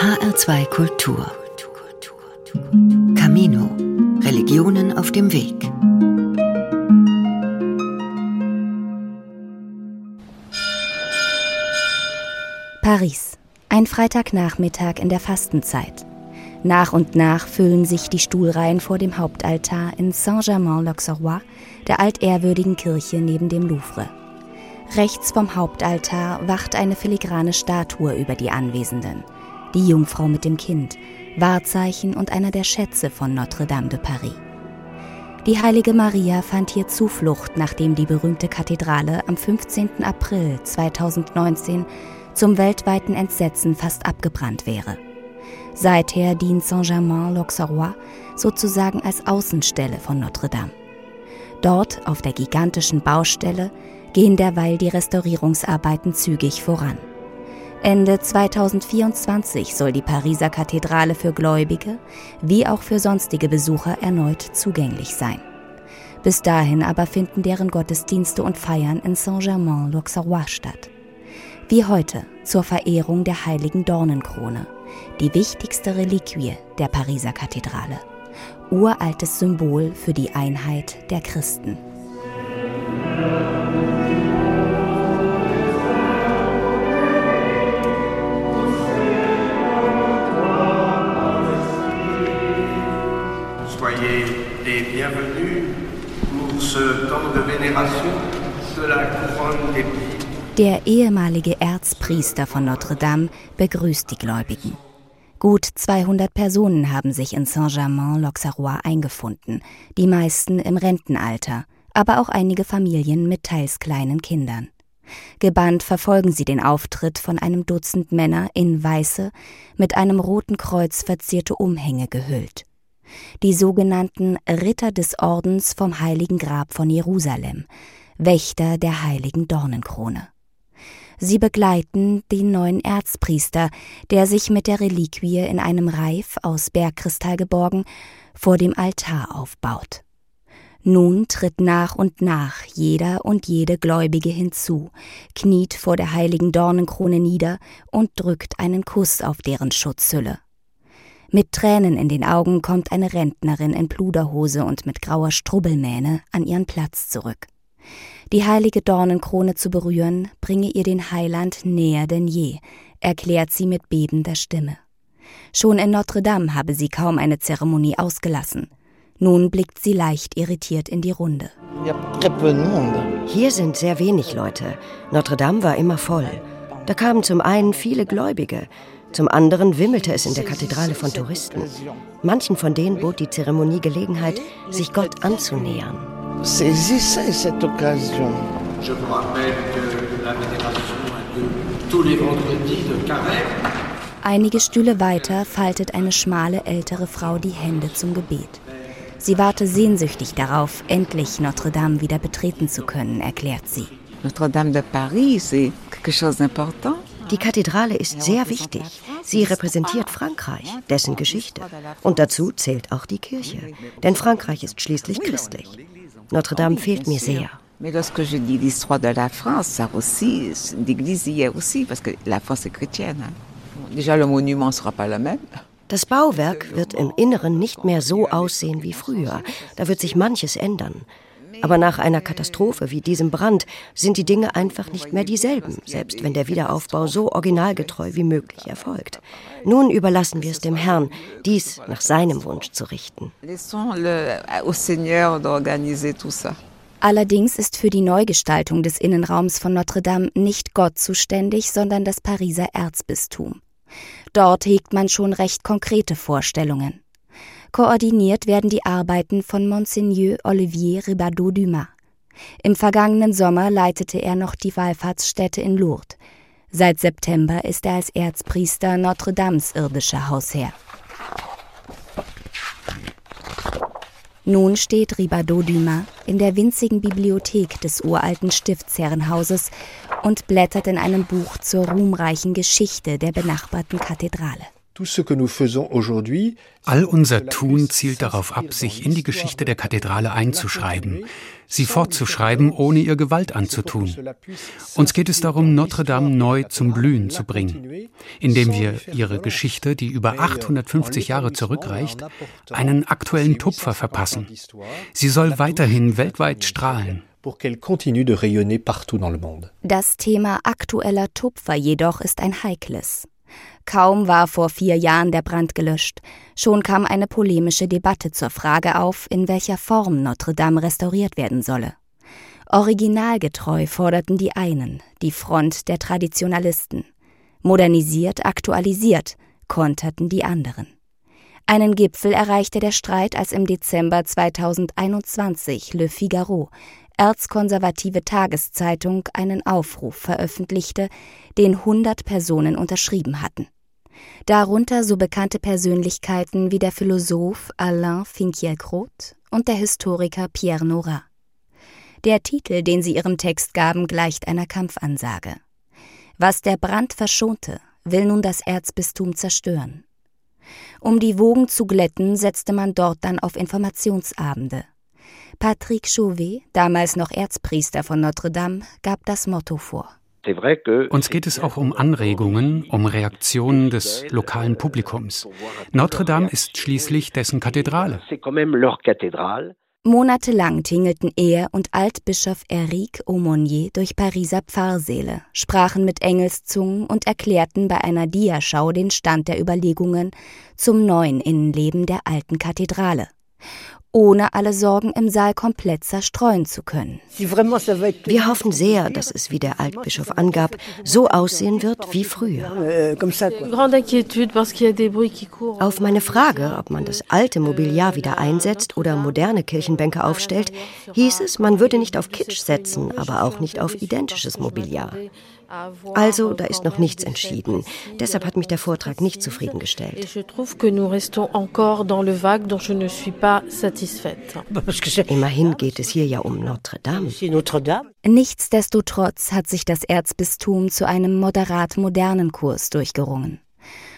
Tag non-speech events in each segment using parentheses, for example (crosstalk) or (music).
HR2 Kultur. Camino. Religionen auf dem Weg. Paris. Ein Freitagnachmittag in der Fastenzeit. Nach und nach füllen sich die Stuhlreihen vor dem Hauptaltar in Saint-Germain-l'Auxerrois, der altehrwürdigen Kirche neben dem Louvre. Rechts vom Hauptaltar wacht eine filigrane Statue über die Anwesenden, die Jungfrau mit dem Kind, Wahrzeichen und einer der Schätze von Notre-Dame de Paris. Die heilige Maria fand hier Zuflucht, nachdem die berühmte Kathedrale am 15. April 2019 zum weltweiten Entsetzen fast abgebrannt wäre. Seither dient Saint-Germain-l'Auxerrois sozusagen als Außenstelle von Notre-Dame. Dort, auf der gigantischen Baustelle, gehen derweil die Restaurierungsarbeiten zügig voran. Ende 2024 soll die Pariser Kathedrale für Gläubige wie auch für sonstige Besucher erneut zugänglich sein. Bis dahin aber finden deren Gottesdienste und Feiern in Saint-Germain-l'Auxerrois statt. Wie heute zur Verehrung der heiligen Dornenkrone, die wichtigste Reliquie der Pariser Kathedrale. Uraltes Symbol für die Einheit der Christen. Der ehemalige Erzpriester von Notre-Dame begrüßt die Gläubigen. Gut 200 Personen haben sich in Saint-Germain-l'Auxerrois eingefunden, die meisten im Rentenalter, aber auch einige Familien mit teils kleinen Kindern. Gebannt verfolgen sie den Auftritt von einem Dutzend Männer in weiße, mit einem roten Kreuz verzierte Umhänge gehüllt die sogenannten Ritter des Ordens vom Heiligen Grab von Jerusalem, Wächter der heiligen Dornenkrone. Sie begleiten den neuen Erzpriester, der sich mit der Reliquie in einem Reif aus Bergkristall geborgen vor dem Altar aufbaut. Nun tritt nach und nach jeder und jede Gläubige hinzu, kniet vor der heiligen Dornenkrone nieder und drückt einen Kuss auf deren Schutzhülle. Mit Tränen in den Augen kommt eine Rentnerin in Pluderhose und mit grauer Strubbelmähne an ihren Platz zurück. Die heilige Dornenkrone zu berühren, bringe ihr den Heiland näher denn je, erklärt sie mit bebender Stimme. Schon in Notre Dame habe sie kaum eine Zeremonie ausgelassen. Nun blickt sie leicht irritiert in die Runde. Hier sind sehr wenig Leute. Notre Dame war immer voll. Da kamen zum einen viele Gläubige, zum anderen wimmelte es in der Kathedrale von Touristen. Manchen von denen bot die Zeremonie Gelegenheit, sich Gott anzunähern. Einige Stühle weiter faltet eine schmale ältere Frau die Hände zum Gebet. Sie warte sehnsüchtig darauf, endlich Notre Dame wieder betreten zu können, erklärt sie. Notre Dame de Paris, c'est quelque chose d'important. Die Kathedrale ist sehr wichtig. Sie repräsentiert Frankreich, dessen Geschichte. Und dazu zählt auch die Kirche. Denn Frankreich ist schließlich christlich. Notre Dame fehlt mir sehr. Mais lorsque je dis l'histoire de la France, ça aussi, l'Église y est aussi, parce que la France est chrétienne. Déjà, le monument sera pas le même. Das Bauwerk wird im Inneren nicht mehr so aussehen wie früher. Da wird sich manches ändern. Aber nach einer Katastrophe wie diesem Brand sind die Dinge einfach nicht mehr dieselben, selbst wenn der Wiederaufbau so originalgetreu wie möglich erfolgt. Nun überlassen wir es dem Herrn, dies nach seinem Wunsch zu richten. Allerdings ist für die Neugestaltung des Innenraums von Notre Dame nicht Gott zuständig, sondern das Pariser Erzbistum. Dort hegt man schon recht konkrete Vorstellungen. Koordiniert werden die Arbeiten von Monseigneur Olivier Ribadeau-Dumas. Im vergangenen Sommer leitete er noch die Wallfahrtsstätte in Lourdes. Seit September ist er als Erzpriester Notre Dames irdischer Hausherr. Nun steht Ribadeau-Dumas in der winzigen Bibliothek des uralten Stiftsherrenhauses und blättert in einem Buch zur ruhmreichen Geschichte der benachbarten Kathedrale. All unser Tun zielt darauf ab, sich in die Geschichte der Kathedrale einzuschreiben, sie fortzuschreiben, ohne ihr Gewalt anzutun. Uns geht es darum, Notre Dame neu zum Blühen zu bringen, indem wir ihre Geschichte, die über 850 Jahre zurückreicht, einen aktuellen Tupfer verpassen. Sie soll weiterhin weltweit strahlen. Das Thema aktueller Tupfer jedoch ist ein heikles. Kaum war vor vier Jahren der Brand gelöscht, schon kam eine polemische Debatte zur Frage auf, in welcher Form Notre Dame restauriert werden solle. Originalgetreu forderten die einen, die Front der Traditionalisten. Modernisiert, aktualisiert, konterten die anderen. Einen Gipfel erreichte der Streit, als im Dezember 2021 Le Figaro erzkonservative Tageszeitung einen Aufruf veröffentlichte, den 100 Personen unterschrieben hatten. Darunter so bekannte Persönlichkeiten wie der Philosoph Alain Finkielkraut und der Historiker Pierre Nora. Der Titel, den sie ihrem Text gaben, gleicht einer Kampfansage. Was der Brand verschonte, will nun das Erzbistum zerstören. Um die Wogen zu glätten, setzte man dort dann auf Informationsabende, Patrick Chauvet, damals noch Erzpriester von Notre Dame, gab das Motto vor. Uns geht es auch um Anregungen, um Reaktionen des lokalen Publikums. Notre Dame ist schließlich dessen Kathedrale. Monatelang tingelten er und Altbischof Eric Aumonier durch Pariser Pfarrsäle, sprachen mit Engelszungen und erklärten bei einer Diaschau den Stand der Überlegungen zum neuen Innenleben der alten Kathedrale ohne alle Sorgen im Saal komplett zerstreuen zu können. Wir hoffen sehr, dass es, wie der Altbischof angab, so aussehen wird wie früher. Auf meine Frage, ob man das alte Mobiliar wieder einsetzt oder moderne Kirchenbänke aufstellt, hieß es, man würde nicht auf Kitsch setzen, aber auch nicht auf identisches Mobiliar. Also, da ist noch nichts entschieden. Deshalb hat mich der Vortrag nicht zufriedengestellt. (laughs) Immerhin geht es hier ja um Notre Dame. Nichtsdestotrotz hat sich das Erzbistum zu einem moderat modernen Kurs durchgerungen.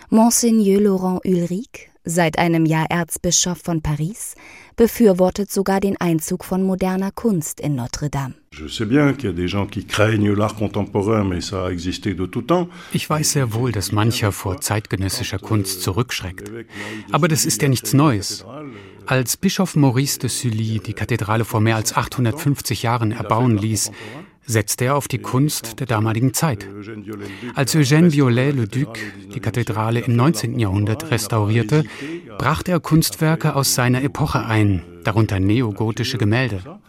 Monseigneur Laurent Ulrich, seit einem Jahr Erzbischof von Paris, befürwortet sogar den Einzug von moderner Kunst in Notre Dame. Ich weiß sehr wohl, dass mancher vor zeitgenössischer Kunst zurückschreckt. Aber das ist ja nichts Neues. Als Bischof Maurice de Sully die Kathedrale vor mehr als 850 Jahren erbauen ließ, setzte er auf die Kunst der damaligen Zeit. Als Eugène Viollet-le-Duc die Kathedrale im 19. Jahrhundert restaurierte, brachte er Kunstwerke aus seiner Epoche ein, darunter neogotische Gemälde.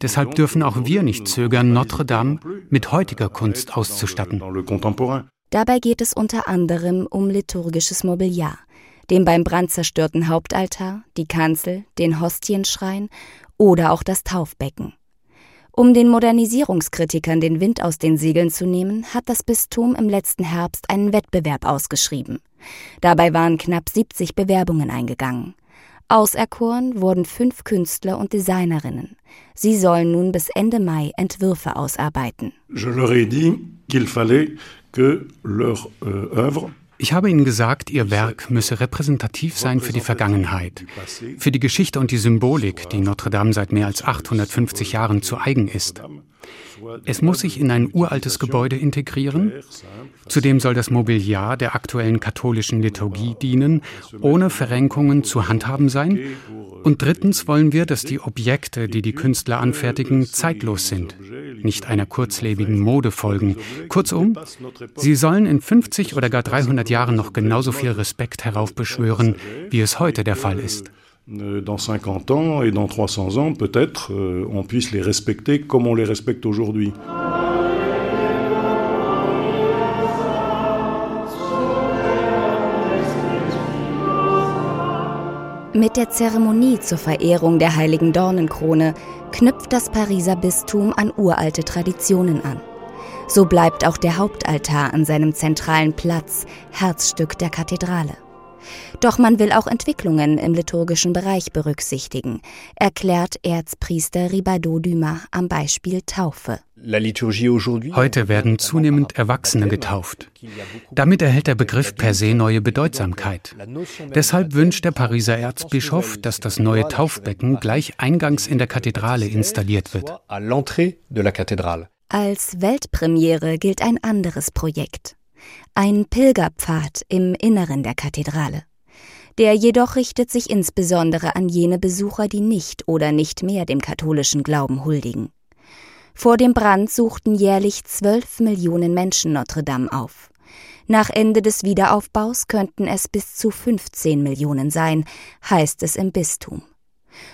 Deshalb dürfen auch wir nicht zögern, Notre Dame mit heutiger Kunst auszustatten. Dabei geht es unter anderem um liturgisches Mobiliar, den beim Brand zerstörten Hauptaltar, die Kanzel, den Hostienschrein oder auch das Taufbecken. Um den Modernisierungskritikern den Wind aus den Segeln zu nehmen, hat das Bistum im letzten Herbst einen Wettbewerb ausgeschrieben. Dabei waren knapp 70 Bewerbungen eingegangen. Auserkoren wurden fünf Künstler und Designerinnen. Sie sollen nun bis Ende Mai Entwürfe ausarbeiten. Je leur ai dit qu'il fallait que leur euh, ich habe Ihnen gesagt, Ihr Werk müsse repräsentativ sein für die Vergangenheit, für die Geschichte und die Symbolik, die Notre Dame seit mehr als 850 Jahren zu eigen ist. Es muss sich in ein uraltes Gebäude integrieren. Zudem soll das Mobiliar der aktuellen katholischen Liturgie dienen, ohne Verrenkungen zu handhaben sein und drittens wollen wir, dass die Objekte, die die Künstler anfertigen, zeitlos sind, nicht einer kurzlebigen Mode folgen. Kurzum, sie sollen in 50 oder gar 300 Jahren noch genauso viel Respekt heraufbeschwören, wie es heute der Fall ist. Dans 50 ans et dans 300 ans, peut-être, euh, on puisse les respecter comme on les respecte aujourd'hui. Mit der Zeremonie zur Verehrung der heiligen Dornenkrone knüpft das Pariser Bistum an uralte Traditionen an. So bleibt auch der Hauptaltar an seinem zentralen Platz, Herzstück der Kathedrale. Doch man will auch Entwicklungen im liturgischen Bereich berücksichtigen, erklärt Erzpriester Ribado Dumas am Beispiel Taufe. Heute werden zunehmend Erwachsene getauft. Damit erhält der Begriff per se neue Bedeutsamkeit. Deshalb wünscht der Pariser Erzbischof, dass das neue Taufbecken gleich eingangs in der Kathedrale installiert wird. Als Weltpremiere gilt ein anderes Projekt. Ein Pilgerpfad im Inneren der Kathedrale. Der jedoch richtet sich insbesondere an jene Besucher, die nicht oder nicht mehr dem katholischen Glauben huldigen. Vor dem Brand suchten jährlich zwölf Millionen Menschen Notre Dame auf. Nach Ende des Wiederaufbaus könnten es bis zu 15 Millionen sein, heißt es im Bistum.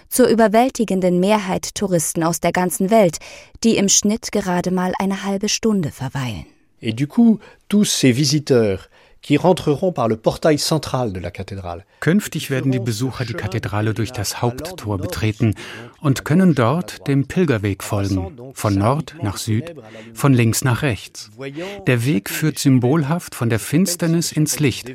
Zur überwältigenden Mehrheit Touristen aus der ganzen Welt, die im Schnitt gerade mal eine halbe Stunde verweilen. Et du coup, tous ces visiteurs Künftig werden die Besucher die Kathedrale durch das Haupttor betreten und können dort dem Pilgerweg folgen, von Nord nach Süd, von links nach rechts. Der Weg führt symbolhaft von der Finsternis ins Licht.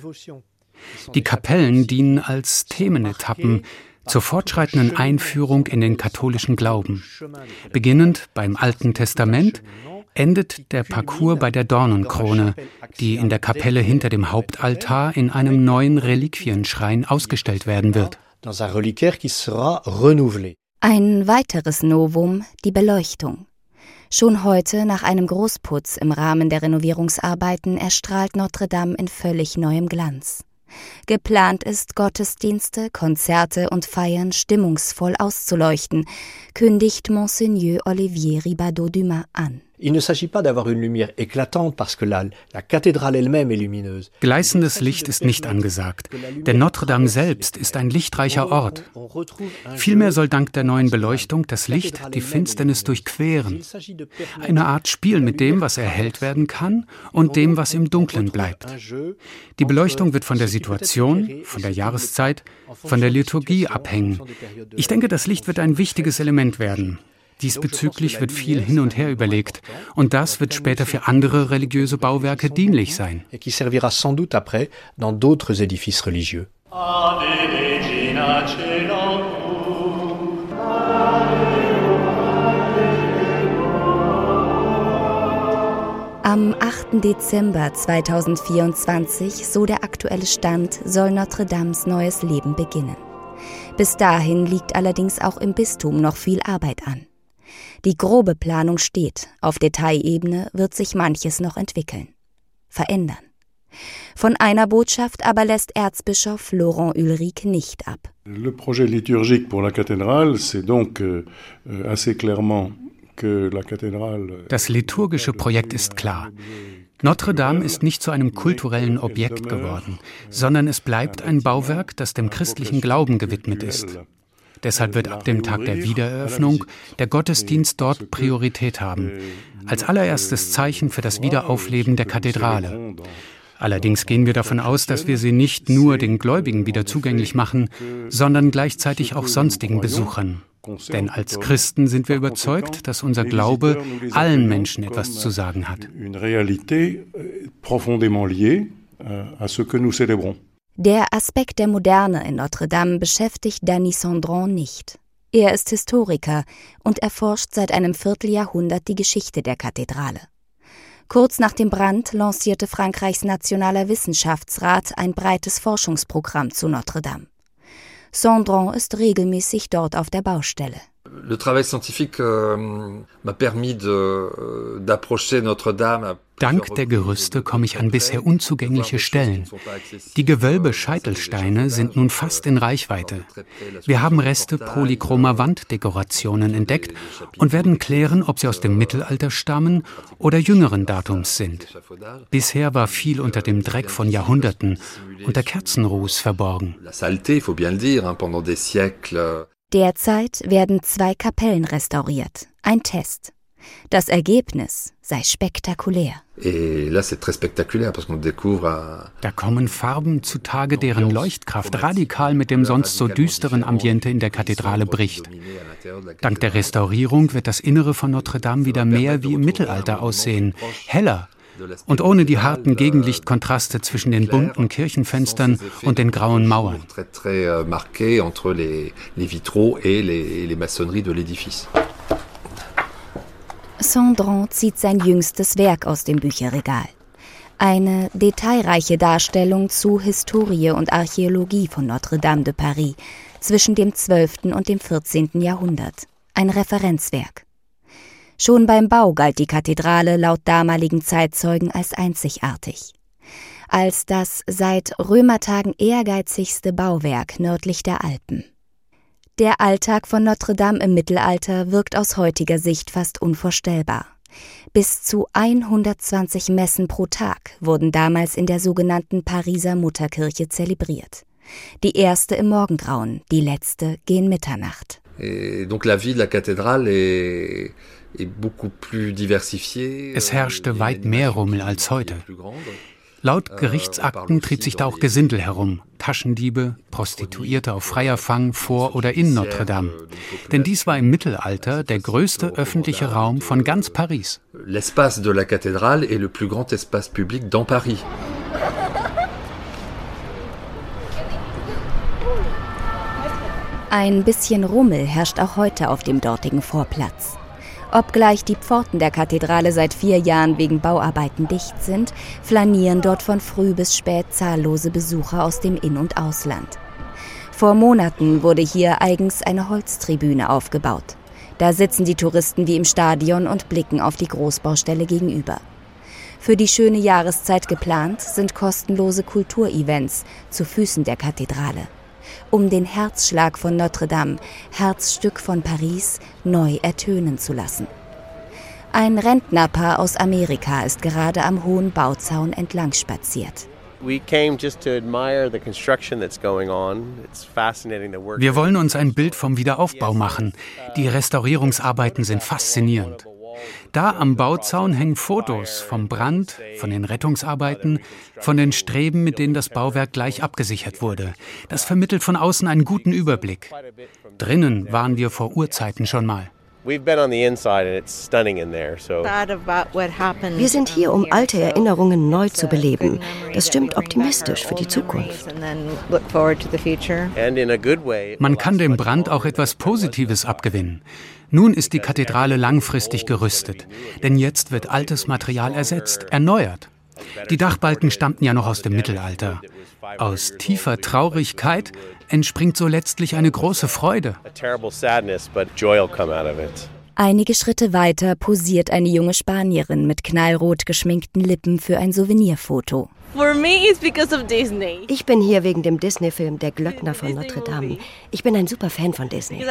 Die Kapellen dienen als Themenetappen zur fortschreitenden Einführung in den katholischen Glauben, beginnend beim Alten Testament endet der Parcours bei der Dornenkrone, die in der Kapelle hinter dem Hauptaltar in einem neuen Reliquienschrein ausgestellt werden wird. Ein weiteres Novum, die Beleuchtung. Schon heute, nach einem Großputz im Rahmen der Renovierungsarbeiten, erstrahlt Notre Dame in völlig neuem Glanz. Geplant ist, Gottesdienste, Konzerte und Feiern stimmungsvoll auszuleuchten, kündigt Monseigneur Olivier Ribadot-Dumas an. Il ne s'agit pas d'avoir une lumière éclatante parce que la, la cathédrale elle-même est lumineuse. Gleißendes Licht ist nicht angesagt, denn Notre-Dame selbst ist ein lichtreicher Ort. Vielmehr soll dank der neuen Beleuchtung das Licht die Finsternis durchqueren. Eine Art Spiel mit dem, was erhellt werden kann und dem, was im Dunklen bleibt. Die Beleuchtung wird von der Situation, von der Jahreszeit, von der Liturgie abhängen. Ich denke, das Licht wird ein wichtiges Element werden. Diesbezüglich wird viel hin und her überlegt und das wird später für andere religiöse Bauwerke dienlich sein. Am 8. Dezember 2024, so der aktuelle Stand, soll Notre Dames neues Leben beginnen. Bis dahin liegt allerdings auch im Bistum noch viel Arbeit an. Die grobe Planung steht, auf Detailebene wird sich manches noch entwickeln, verändern. Von einer Botschaft aber lässt Erzbischof Laurent Ulrich nicht ab. Le projet liturgique pour la cathédrale, c'est donc euh, assez clairement das liturgische Projekt ist klar. Notre Dame ist nicht zu einem kulturellen Objekt geworden, sondern es bleibt ein Bauwerk, das dem christlichen Glauben gewidmet ist. Deshalb wird ab dem Tag der Wiedereröffnung der Gottesdienst dort Priorität haben, als allererstes Zeichen für das Wiederaufleben der Kathedrale. Allerdings gehen wir davon aus, dass wir sie nicht nur den Gläubigen wieder zugänglich machen, sondern gleichzeitig auch sonstigen Besuchern. Denn als Christen sind wir überzeugt, dass unser Glaube allen Menschen etwas zu sagen hat. Der Aspekt der Moderne in Notre Dame beschäftigt Danny Sandron nicht. Er ist Historiker und erforscht seit einem Vierteljahrhundert die Geschichte der Kathedrale. Kurz nach dem Brand lancierte Frankreichs Nationaler Wissenschaftsrat ein breites Forschungsprogramm zu Notre Dame. Sandron ist regelmäßig dort auf der Baustelle. Le travail scientifique euh, m'a permis euh, d'approcher Notre-Dame. Dank der Gerüste komme ich an bisher unzugängliche Stellen. Die Gewölbe-Scheitelsteine sind nun fast in Reichweite. Wir haben Reste polychromer Wanddekorationen entdeckt und werden klären, ob sie aus dem Mittelalter stammen oder jüngeren Datums sind. Bisher war viel unter dem Dreck von Jahrhunderten, unter Kerzenruß verborgen. Derzeit werden zwei Kapellen restauriert. Ein Test. Das Ergebnis sei spektakulär. Da kommen Farben zutage, deren Leuchtkraft radikal mit dem sonst so düsteren Ambiente in der Kathedrale bricht. Dank der Restaurierung wird das Innere von Notre Dame wieder mehr wie im Mittelalter aussehen, heller, und ohne die harten Gegenlichtkontraste zwischen den bunten Kirchenfenstern und den grauen Mauern. Sandron zieht sein jüngstes Werk aus dem Bücherregal. Eine detailreiche Darstellung zu Historie und Archäologie von Notre-Dame de Paris zwischen dem 12. und dem 14. Jahrhundert. Ein Referenzwerk. Schon beim Bau galt die Kathedrale laut damaligen Zeitzeugen als einzigartig. Als das seit Römertagen ehrgeizigste Bauwerk nördlich der Alpen. Der Alltag von Notre Dame im Mittelalter wirkt aus heutiger Sicht fast unvorstellbar. Bis zu 120 Messen pro Tag wurden damals in der sogenannten Pariser Mutterkirche zelebriert. Die erste im Morgengrauen, die letzte gegen Mitternacht. Et donc la vie de la cathédrale est es herrschte weit mehr Rummel als heute. Laut euh, Gerichtsakten trieb sich da auch Gesindel herum, Taschendiebe, Prostituierte auf freier Fang vor oder in Notre Dame. Denn dies war im Mittelalter der größte öffentliche Raum von ganz Paris. L'espace de la cathédrale est le plus grand espace public dans Paris. Ein bisschen Rummel herrscht auch heute auf dem dortigen Vorplatz. Obgleich die Pforten der Kathedrale seit vier Jahren wegen Bauarbeiten dicht sind, flanieren dort von früh bis spät zahllose Besucher aus dem In- und Ausland. Vor Monaten wurde hier eigens eine Holztribüne aufgebaut. Da sitzen die Touristen wie im Stadion und blicken auf die Großbaustelle gegenüber. Für die schöne Jahreszeit geplant sind kostenlose Kulturevents zu Füßen der Kathedrale um den Herzschlag von Notre Dame, Herzstück von Paris, neu ertönen zu lassen. Ein Rentnerpaar aus Amerika ist gerade am hohen Bauzaun entlang spaziert. Wir wollen uns ein Bild vom Wiederaufbau machen. Die Restaurierungsarbeiten sind faszinierend. Da am Bauzaun hängen Fotos vom Brand, von den Rettungsarbeiten, von den Streben, mit denen das Bauwerk gleich abgesichert wurde. Das vermittelt von außen einen guten Überblick. Drinnen waren wir vor Urzeiten schon mal. Wir sind hier, um alte Erinnerungen neu zu beleben. Das stimmt optimistisch für die Zukunft. Man kann dem Brand auch etwas Positives abgewinnen. Nun ist die Kathedrale langfristig gerüstet, denn jetzt wird altes Material ersetzt, erneuert. Die Dachbalken stammten ja noch aus dem Mittelalter. Aus tiefer Traurigkeit entspringt so letztlich eine große Freude. Einige Schritte weiter posiert eine junge Spanierin mit knallrot geschminkten Lippen für ein Souvenirfoto. Ich bin hier wegen dem Disney-Film Der Glöckner von Notre Dame. Ich bin ein super Fan von Disney.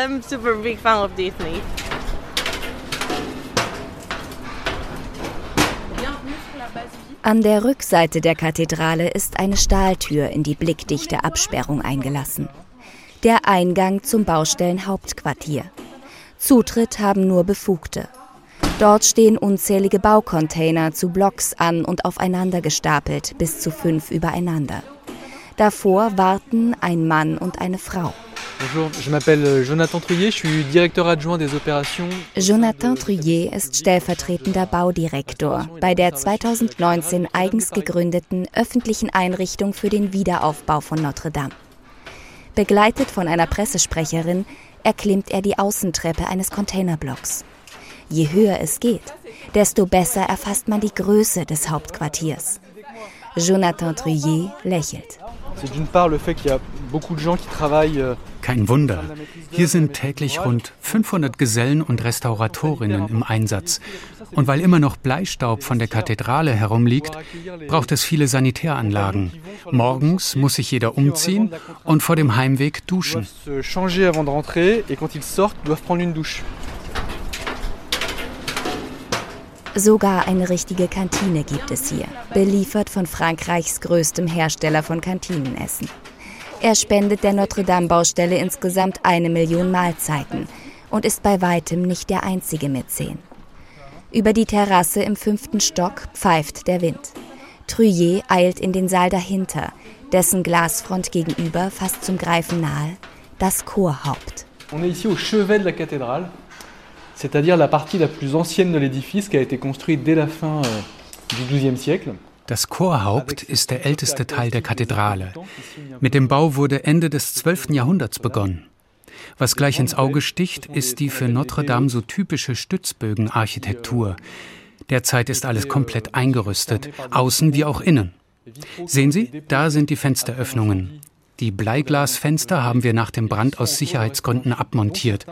An der Rückseite der Kathedrale ist eine Stahltür in die blickdichte Absperrung eingelassen. Der Eingang zum Baustellenhauptquartier. Zutritt haben nur Befugte. Dort stehen unzählige Baucontainer zu Blocks an und aufeinander gestapelt, bis zu fünf übereinander. Davor warten ein Mann und eine Frau. Bonjour, je m'appelle Jonathan Truyer, je suis directeur adjoint des opérations. Jonathan Truyer ist stellvertretender Baudirektor bei der 2019 eigens gegründeten öffentlichen Einrichtung für den Wiederaufbau von Notre Dame. Begleitet von einer Pressesprecherin erklimmt er die Außentreppe eines Containerblocks. Je höher es geht, desto besser erfasst man die Größe des Hauptquartiers. Jonathan Truyer lächelt. Euh, Kein Wunder. Hier sind täglich rund 500 Gesellen und Restauratorinnen im Einsatz. Und weil immer noch Bleistaub von der Kathedrale herumliegt, braucht es viele Sanitäranlagen. Morgens muss sich jeder umziehen und vor dem Heimweg duschen. Sogar eine richtige Kantine gibt es hier, beliefert von Frankreichs größtem Hersteller von Kantinenessen. Er spendet der Notre-Dame-Baustelle insgesamt eine Million Mahlzeiten und ist bei weitem nicht der einzige Mäzen. Über die Terrasse im fünften Stock pfeift der Wind. Truyer eilt in den Saal dahinter, dessen Glasfront gegenüber fast zum Greifen nahe, das Chorhaupt. On est ici au chevet de la c'est-à-dire la partie la plus ancienne de l'édifice qui a été construite dès la fin euh, Das Chorhaupt ist der älteste Teil der Kathedrale. Mit dem Bau wurde Ende des 12. Jahrhunderts begonnen. Was gleich ins Auge sticht, ist die für Notre Dame so typische Stützbögenarchitektur. Derzeit ist alles komplett eingerüstet, außen wie auch innen. Sehen Sie, da sind die Fensteröffnungen. Die Bleiglasfenster haben wir nach dem Brand aus Sicherheitsgründen abmontiert.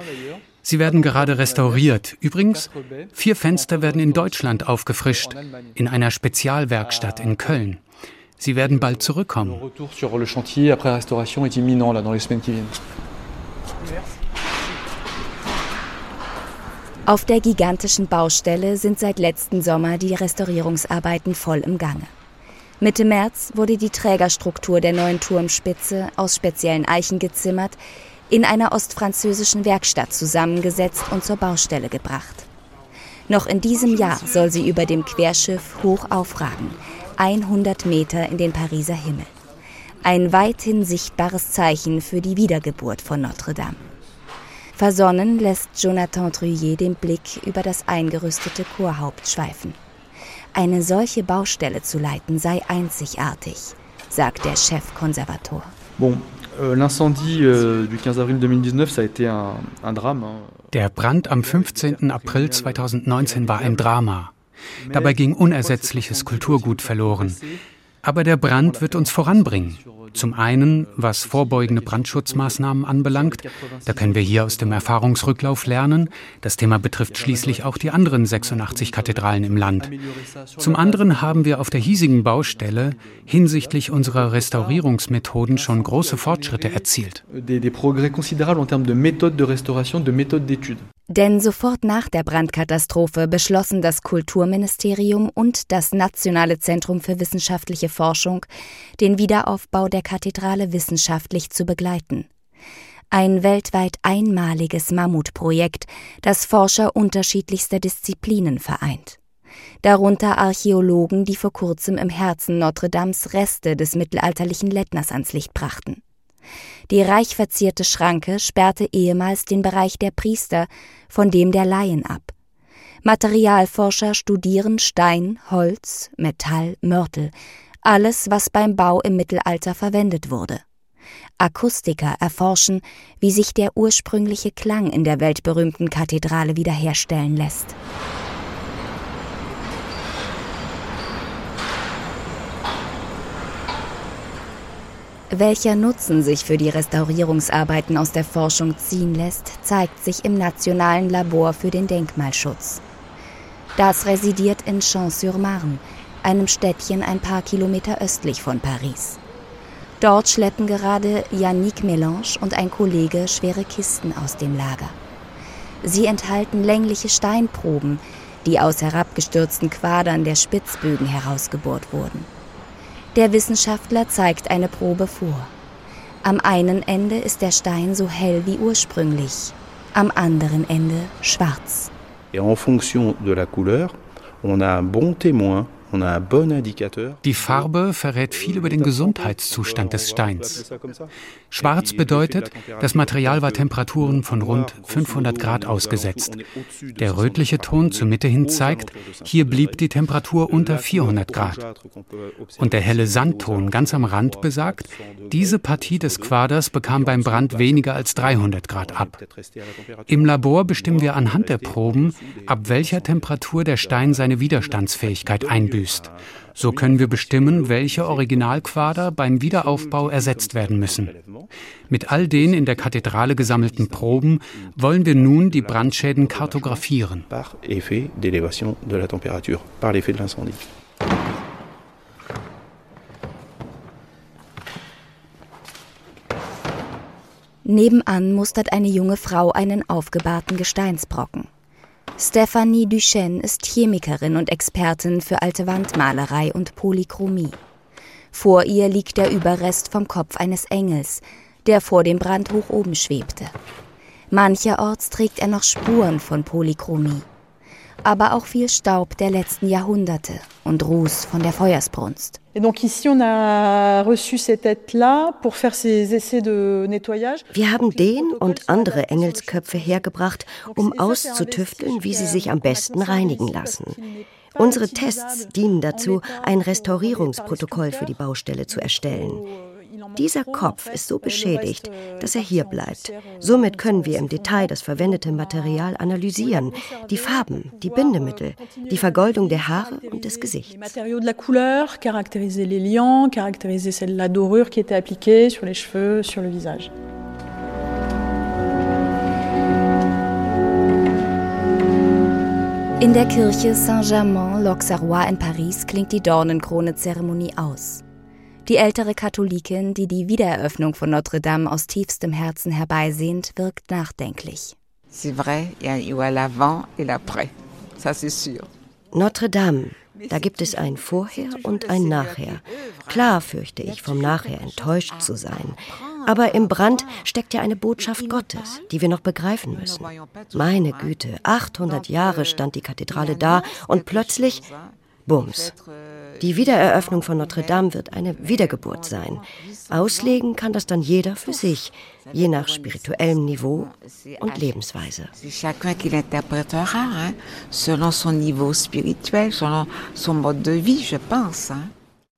Sie werden gerade restauriert. Übrigens, vier Fenster werden in Deutschland aufgefrischt, in einer Spezialwerkstatt in Köln. Sie werden bald zurückkommen. Auf der gigantischen Baustelle sind seit letzten Sommer die Restaurierungsarbeiten voll im Gange. Mitte März wurde die Trägerstruktur der neuen Turmspitze aus speziellen Eichen gezimmert, in einer ostfranzösischen Werkstatt zusammengesetzt und zur Baustelle gebracht. Noch in diesem Jahr soll sie über dem Querschiff hoch aufragen, 100 Meter in den Pariser Himmel. Ein weithin sichtbares Zeichen für die Wiedergeburt von Notre Dame. Versonnen lässt Jonathan Truyet den Blick über das eingerüstete Chorhaupt schweifen. Eine solche Baustelle zu leiten sei einzigartig, sagt der Chefkonservator. L'incendie euh, du 15 avril 2019, ça a été un, un drame. Der Brand am 15. April 2019 war ein Drama. Dabei ging unersetzliches Kulturgut verloren. Aber der Brand wird uns voranbringen. Zum einen, was vorbeugende Brandschutzmaßnahmen anbelangt, da können wir hier aus dem Erfahrungsrücklauf lernen. Das Thema betrifft schließlich auch die anderen 86 Kathedralen im Land. Zum anderen haben wir auf der hiesigen Baustelle hinsichtlich unserer Restaurierungsmethoden schon große Fortschritte erzielt. Denn sofort nach der Brandkatastrophe beschlossen das Kulturministerium und das Nationale Zentrum für wissenschaftliche Forschung, den Wiederaufbau der Kathedrale wissenschaftlich zu begleiten. Ein weltweit einmaliges Mammutprojekt, das Forscher unterschiedlichster Disziplinen vereint. Darunter Archäologen, die vor kurzem im Herzen Notre Dames Reste des mittelalterlichen Lettners ans Licht brachten. Die reich verzierte Schranke sperrte ehemals den Bereich der Priester von dem der Laien ab. Materialforscher studieren Stein, Holz, Metall, Mörtel, alles, was beim Bau im Mittelalter verwendet wurde. Akustiker erforschen, wie sich der ursprüngliche Klang in der weltberühmten Kathedrale wiederherstellen lässt. Welcher Nutzen sich für die Restaurierungsarbeiten aus der Forschung ziehen lässt, zeigt sich im Nationalen Labor für den Denkmalschutz. Das residiert in Champs-sur-Marne, einem Städtchen ein paar Kilometer östlich von Paris. Dort schleppen gerade Yannick Melange und ein Kollege schwere Kisten aus dem Lager. Sie enthalten längliche Steinproben, die aus herabgestürzten Quadern der Spitzbögen herausgebohrt wurden. Der Wissenschaftler zeigt eine Probe vor. Am einen Ende ist der Stein so hell wie ursprünglich, am anderen Ende schwarz. Et en fonction de la couleur, on a un bon témoin die Farbe verrät viel über den Gesundheitszustand des Steins. Schwarz bedeutet, das Material war Temperaturen von rund 500 Grad ausgesetzt. Der rötliche Ton zur Mitte hin zeigt, hier blieb die Temperatur unter 400 Grad. Und der helle Sandton ganz am Rand besagt, diese Partie des Quaders bekam beim Brand weniger als 300 Grad ab. Im Labor bestimmen wir anhand der Proben, ab welcher Temperatur der Stein seine Widerstandsfähigkeit einbüßt eingebüßt. So können wir bestimmen, welche Originalquader beim Wiederaufbau ersetzt werden müssen. Mit all den in der Kathedrale gesammelten Proben wollen wir nun die Brandschäden kartografieren. Nebenan mustert eine junge Frau einen aufgebahrten Gesteinsbrocken. Stephanie Duchesne ist Chemikerin und Expertin für alte Wandmalerei und Polychromie. Vor ihr liegt der Überrest vom Kopf eines Engels, der vor dem Brand hoch oben schwebte. Mancherorts trägt er noch Spuren von Polychromie, aber auch viel Staub der letzten Jahrhunderte und Ruß von der Feuersbrunst. Wir haben den und andere Engelsköpfe hergebracht, um auszutüfteln, wie sie sich am besten reinigen lassen. Unsere Tests dienen dazu, ein Restaurierungsprotokoll für die Baustelle zu erstellen. Dieser Kopf ist so beschädigt, dass er hier bleibt. Somit können wir im Detail das verwendete Material analysieren, die Farben, die Bindemittel, die Vergoldung der Haare und des Gesichts. caractériser les liants, caractériser la dorure qui était appliquée sur les cheveux, sur le visage. In der Kirche Saint-Germain-l'Auxerrois in Paris klingt die Dornenkrone-Zeremonie aus. Die ältere Katholikin, die die Wiedereröffnung von Notre Dame aus tiefstem Herzen herbeisehnt, wirkt nachdenklich. Notre Dame, da gibt es ein Vorher und ein Nachher. Klar fürchte ich, vom Nachher enttäuscht zu sein. Aber im Brand steckt ja eine Botschaft Gottes, die wir noch begreifen müssen. Meine Güte, 800 Jahre stand die Kathedrale da und plötzlich, bums, die Wiedereröffnung von Notre Dame wird eine Wiedergeburt sein. Auslegen kann das dann jeder für sich, je nach spirituellem Niveau und Lebensweise.